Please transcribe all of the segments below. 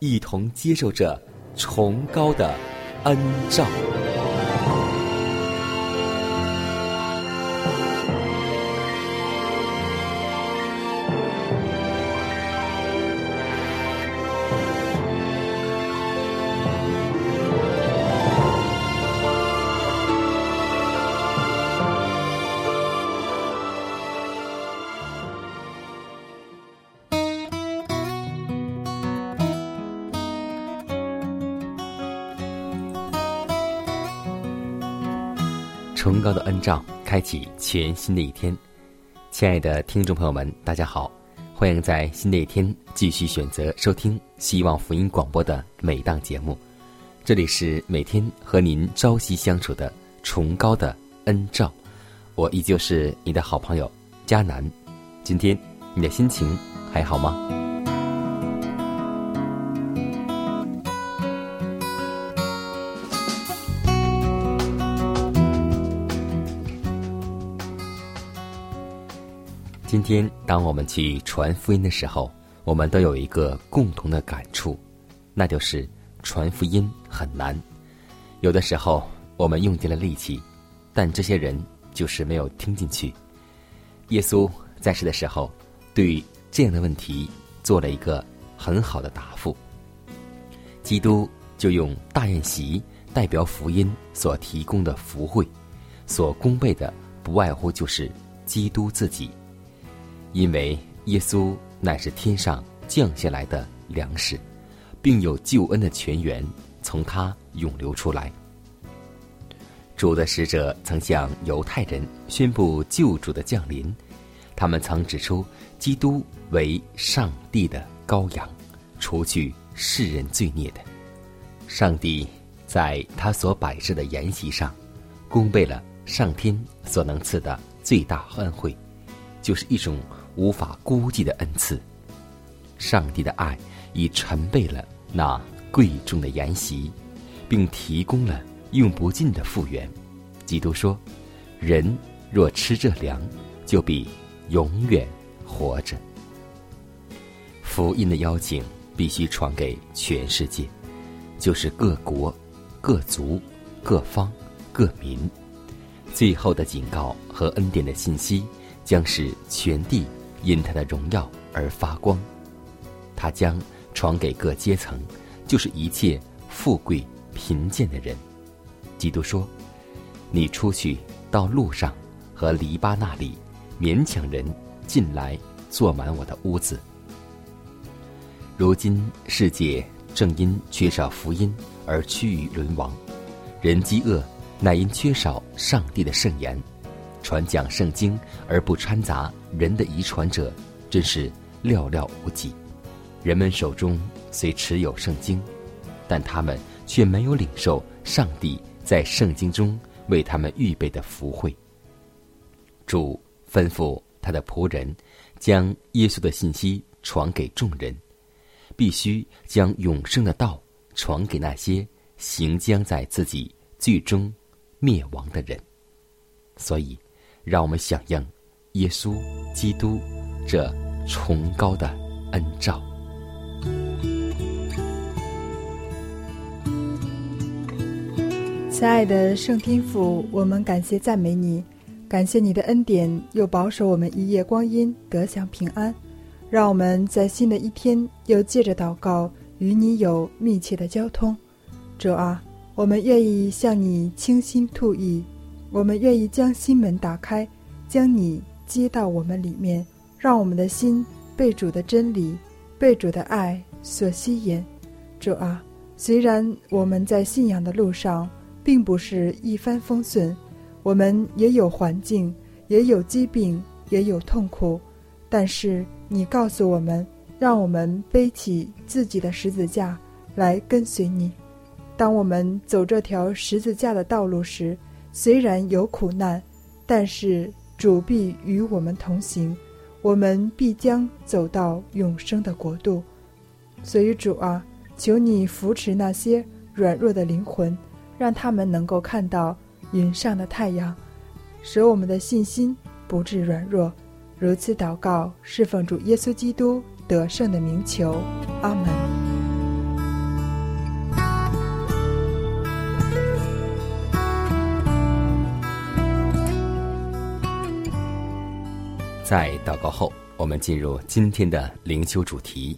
一同接受着崇高的恩照。崇高的恩照，开启全新的一天。亲爱的听众朋友们，大家好，欢迎在新的一天继续选择收听希望福音广播的每档节目。这里是每天和您朝夕相处的崇高的恩照，我依旧是你的好朋友佳南。今天你的心情还好吗？天，当我们去传福音的时候，我们都有一个共同的感触，那就是传福音很难。有的时候，我们用尽了力气，但这些人就是没有听进去。耶稣在世的时候，对这样的问题做了一个很好的答复。基督就用大宴席代表福音所提供的福惠，所供备的不外乎就是基督自己。因为耶稣乃是天上降下来的粮食，并有救恩的泉源从他涌流出来。主的使者曾向犹太人宣布救主的降临，他们曾指出基督为上帝的羔羊，除去世人罪孽的。上帝在他所摆设的筵席上，供备了上天所能赐的最大恩惠，就是一种。无法估计的恩赐，上帝的爱已陈备了那贵重的筵席，并提供了用不尽的复原。基督说：“人若吃这粮，就必永远活着。”福音的邀请必须传给全世界，就是各国、各族、各方、各民。最后的警告和恩典的信息，将使全地。因他的荣耀而发光，他将传给各阶层，就是一切富贵贫贱的人。基督说：“你出去到路上和篱笆那里，勉强人进来坐满我的屋子。”如今世界正因缺少福音而趋于沦亡，人饥饿乃因缺少上帝的圣言。传讲圣经而不掺杂人的遗传者，真是寥寥无几。人们手中虽持有圣经，但他们却没有领受上帝在圣经中为他们预备的福惠。主吩咐他的仆人，将耶稣的信息传给众人，必须将永生的道传给那些行将在自己最终灭亡的人。所以。让我们响应耶稣基督这崇高的恩照。亲爱的圣天父，我们感谢赞美你，感谢你的恩典，又保守我们一夜光阴得享平安，让我们在新的一天又借着祷告与你有密切的交通。主啊，我们愿意向你倾心吐意，我们愿意将心门打开，将你接到我们里面，让我们的心被主的真理、被主的爱所吸引。主啊，虽然我们在信仰的路上并不是一帆风顺，我们也有环境，也有疾病，也有痛苦，但是你告诉我们，让我们背起自己的十字架来跟随你。当我们走这条十字架的道路时，虽然有苦难，但是主必与我们同行，我们必将走到永生的国度。所以主啊，求你扶持那些软弱的灵魂，让他们能够看到云上的太阳，使我们的信心不致软弱。如此祷告，侍奉主耶稣基督得胜的名求，阿门。在祷告后，我们进入今天的灵修主题，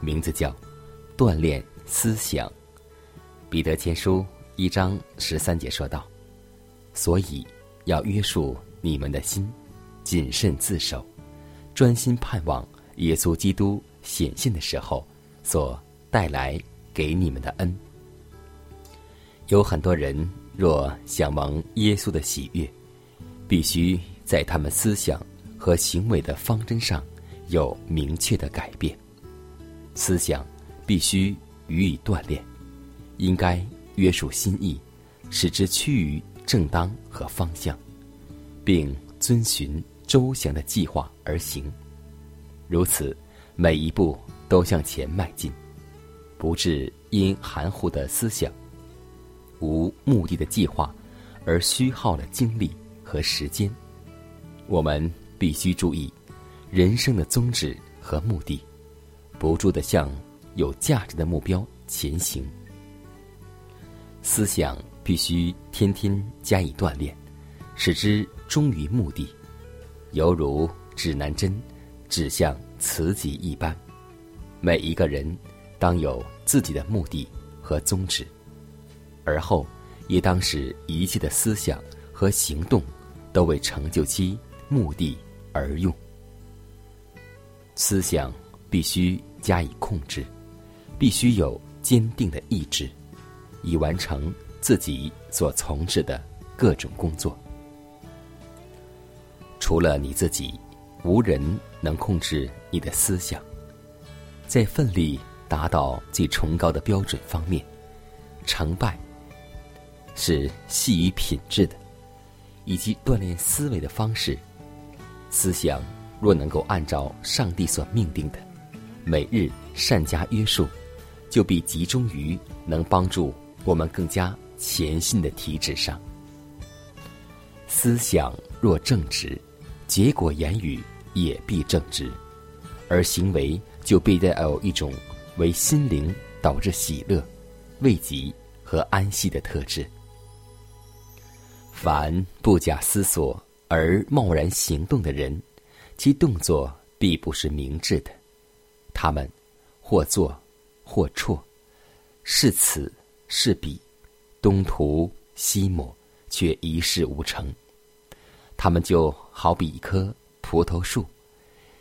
名字叫“锻炼思想”。彼得前书一章十三节说道：“所以要约束你们的心，谨慎自守，专心盼望耶稣基督显现的时候所带来给你们的恩。”有很多人若想蒙耶稣的喜悦，必须在他们思想。和行为的方针上有明确的改变，思想必须予以锻炼，应该约束心意，使之趋于正当和方向，并遵循周详的计划而行。如此，每一步都向前迈进，不致因含糊的思想、无目的的计划而虚耗了精力和时间。我们。必须注意人生的宗旨和目的，不住的向有价值的目标前行。思想必须天天加以锻炼，使之忠于目的，犹如指南针指向磁极一般。每一个人当有自己的目的和宗旨，而后也当使一切的思想和行动都为成就其目的。而用，思想必须加以控制，必须有坚定的意志，以完成自己所从事的各种工作。除了你自己，无人能控制你的思想。在奋力达到最崇高的标准方面，成败是系于品质的，以及锻炼思维的方式。思想若能够按照上帝所命定的，每日善加约束，就必集中于能帮助我们更加前信的体质上。思想若正直，结果言语也必正直，而行为就必带有一种为心灵导致喜乐、慰藉和安息的特质。凡不假思索。而贸然行动的人，其动作必不是明智的。他们或坐或辍，是此是彼，东涂西抹，却一事无成。他们就好比一棵葡萄树，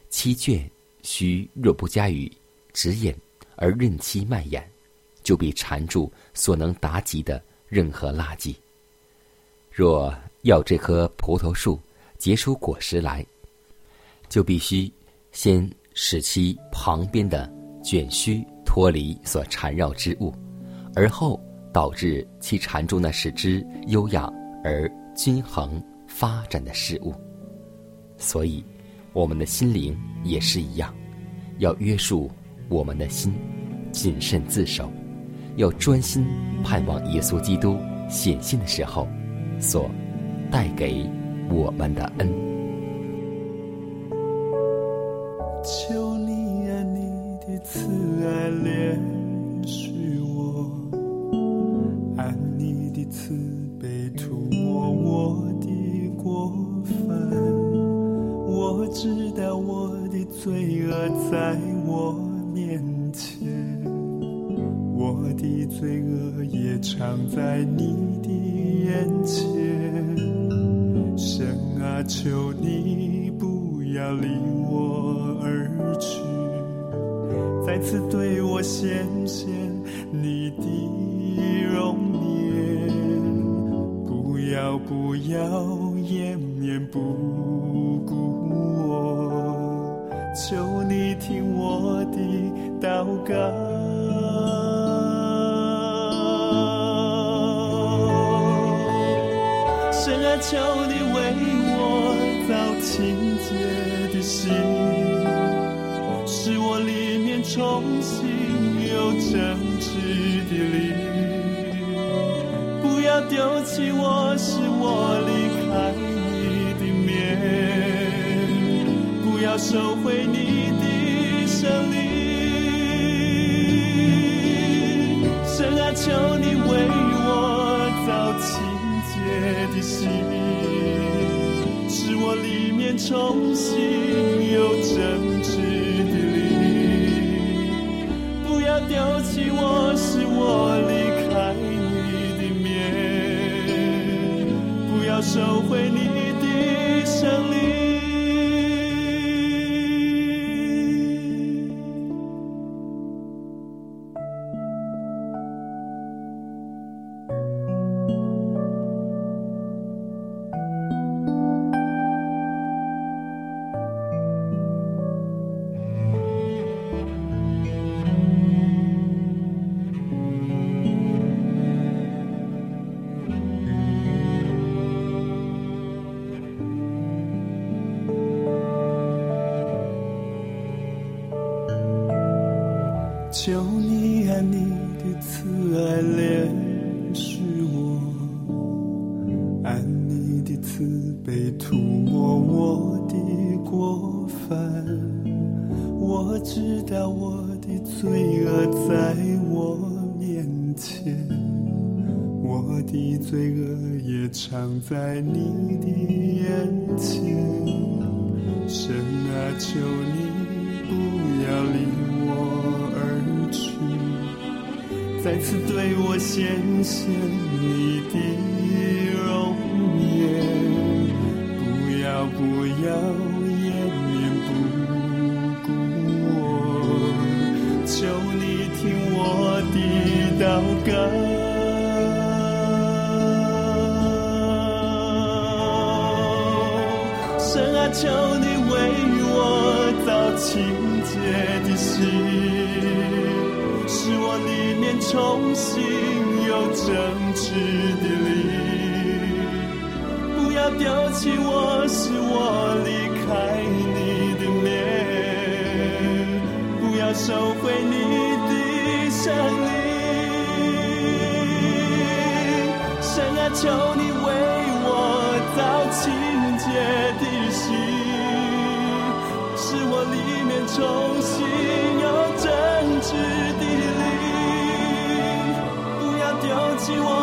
其卷须若不加以指引而任其蔓延，就必缠住所能达及的任何垃圾。若要这棵葡萄树结出果实来，就必须先使其旁边的卷须脱离所缠绕之物，而后导致其缠住那使之优雅而均衡发展的事物。所以，我们的心灵也是一样，要约束我们的心，谨慎自守，要专心盼望耶稣基督显现的时候所。带给我们的恩。求你啊你的慈爱怜恤我，按你的慈悲涂抹我的过分。我知道我的罪恶在我面前，我的罪恶也藏在你。现你的容颜，不要不要掩面不顾我，求你听我的祷告。深爱，求你为我造清洁的心，使我里面重新有正直的灵。不要丢弃我，使我离开你的面，不要收回你的圣灵。神啊，求你为我造清洁的心，使我里面重新有正收回你求再次对我显现你的容颜，不要不要重新有正直的灵。不要丢弃我，使我离开你的面，不要收回你的圣灵。神啊，求你为我造清洁的心，使我里面重新要丢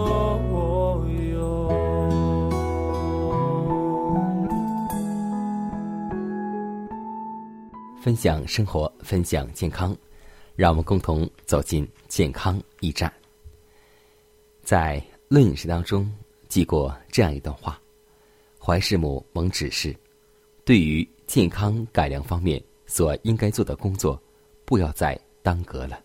分享生活，分享健康，让我们共同走进健康驿站。在《论饮食》当中记过这样一段话：怀世母蒙指示，对于健康改良方面所应该做的工作，不要再耽搁了，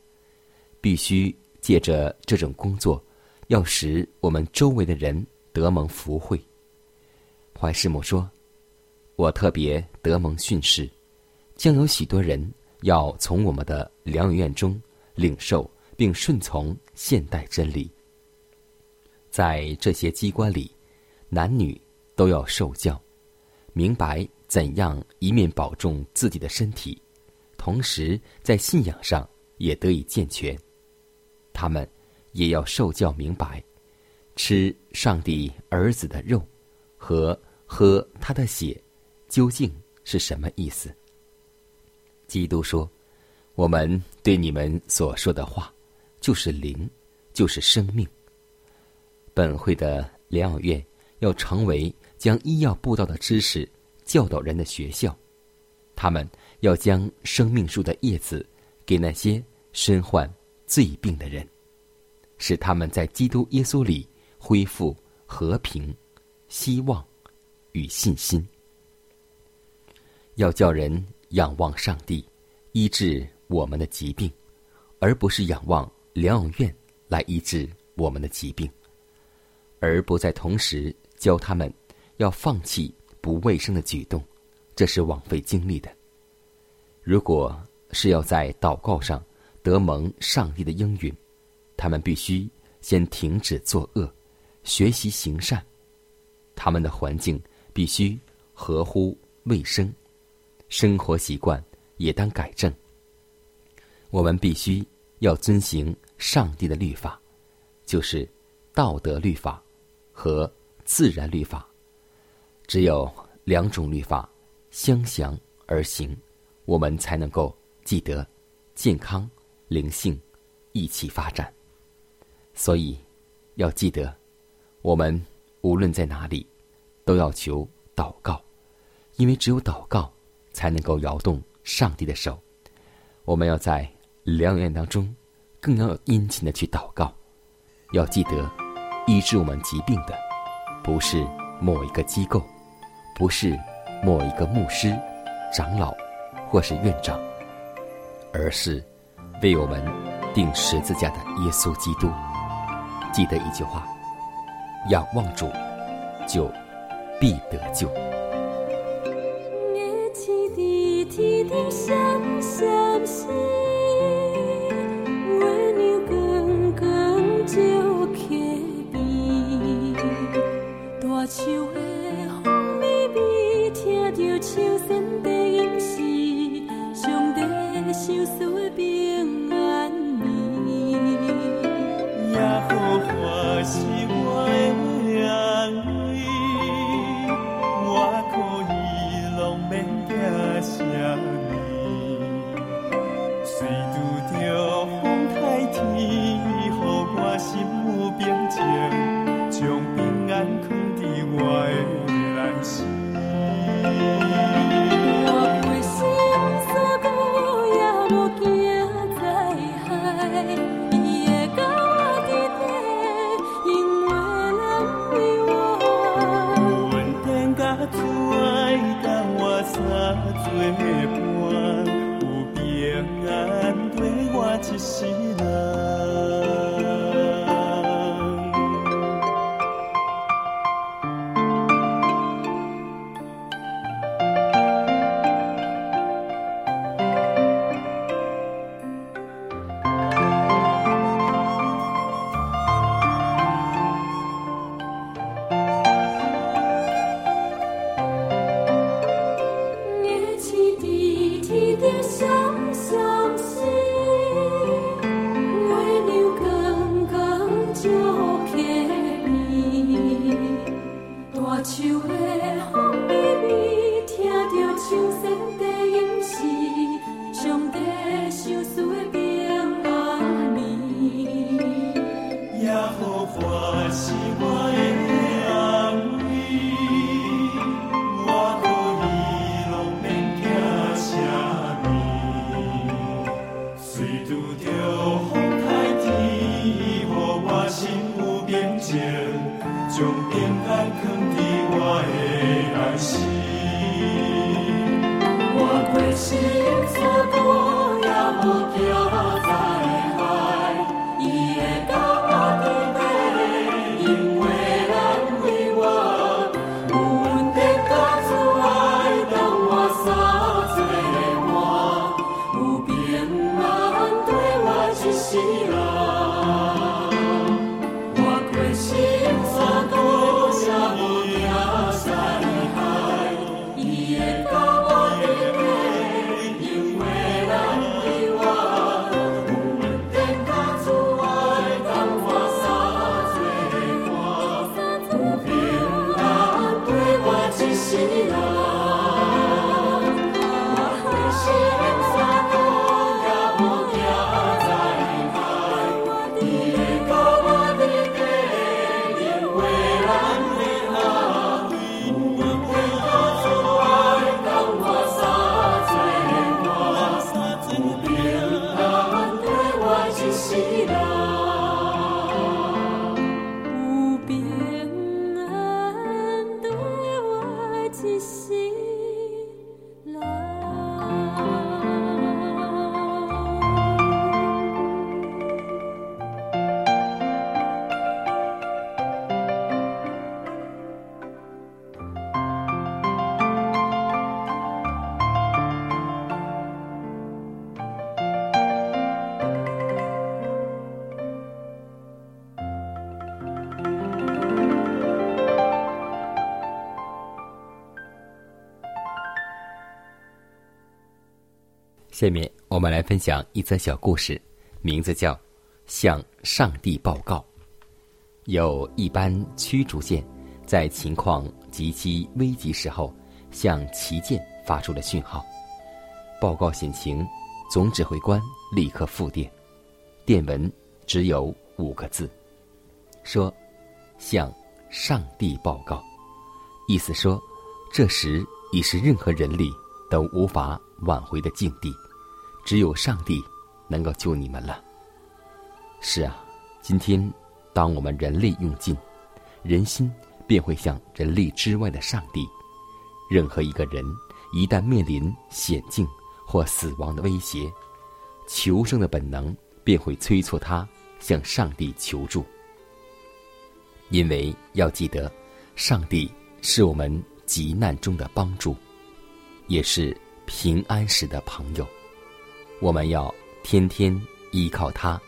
必须借着这种工作，要使我们周围的人得蒙福惠。怀世母说：“我特别得蒙训示。”将有许多人要从我们的疗养院中领受并顺从现代真理。在这些机关里，男女都要受教，明白怎样一面保重自己的身体，同时在信仰上也得以健全。他们也要受教明白，吃上帝儿子的肉和喝他的血究竟是什么意思。基督说：“我们对你们所说的话，就是灵，就是生命。”本会的疗养院要成为将医药布道的知识教导人的学校，他们要将生命树的叶子给那些身患罪病的人，使他们在基督耶稣里恢复和平、希望与信心。要叫人。仰望上帝，医治我们的疾病，而不是仰望疗养院来医治我们的疾病，而不在同时教他们要放弃不卫生的举动，这是枉费精力的。如果是要在祷告上得蒙上帝的应允，他们必须先停止作恶，学习行善，他们的环境必须合乎卫生。生活习惯也当改正。我们必须要遵行上帝的律法，就是道德律法和自然律法。只有两种律法相降而行，我们才能够记得健康、灵性一起发展。所以要记得，我们无论在哪里，都要求祷告，因为只有祷告。才能够摇动上帝的手。我们要在良缘当中，更要殷勤的去祷告。要记得，医治我们疾病的，不是某一个机构，不是某一个牧师、长老或是院长，而是为我们钉十字架的耶稣基督。记得一句话：仰望主，就必得救。下面我们来分享一则小故事，名字叫《向上帝报告》。有一班驱逐舰在情况极其危急时候，向旗舰发出了讯号，报告险情。总指挥官立刻复电，电文只有五个字，说：“向上帝报告。”意思说，这时已是任何人力都无法挽回的境地。只有上帝能够救你们了。是啊，今天当我们人力用尽，人心便会向人力之外的上帝。任何一个人一旦面临险境或死亡的威胁，求生的本能便会催促他向上帝求助。因为要记得，上帝是我们急难中的帮助，也是平安时的朋友。我们要天天依靠他，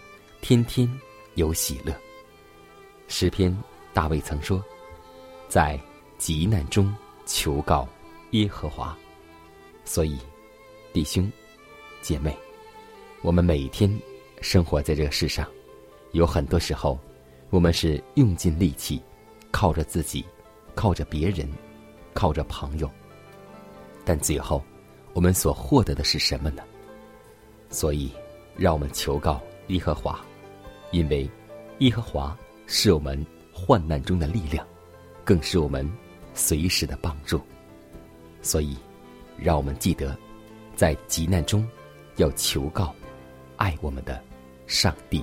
天天有喜乐。诗篇大卫曾说：“在急难中求告耶和华。”所以，弟兄姐妹，我们每天生活在这个世上，有很多时候，我们是用尽力气，靠着自己，靠着别人，靠着朋友，但最后，我们所获得的是什么呢？所以，让我们求告耶和华，因为耶和华是我们患难中的力量，更是我们随时的帮助。所以，让我们记得，在急难中要求告爱我们的上帝。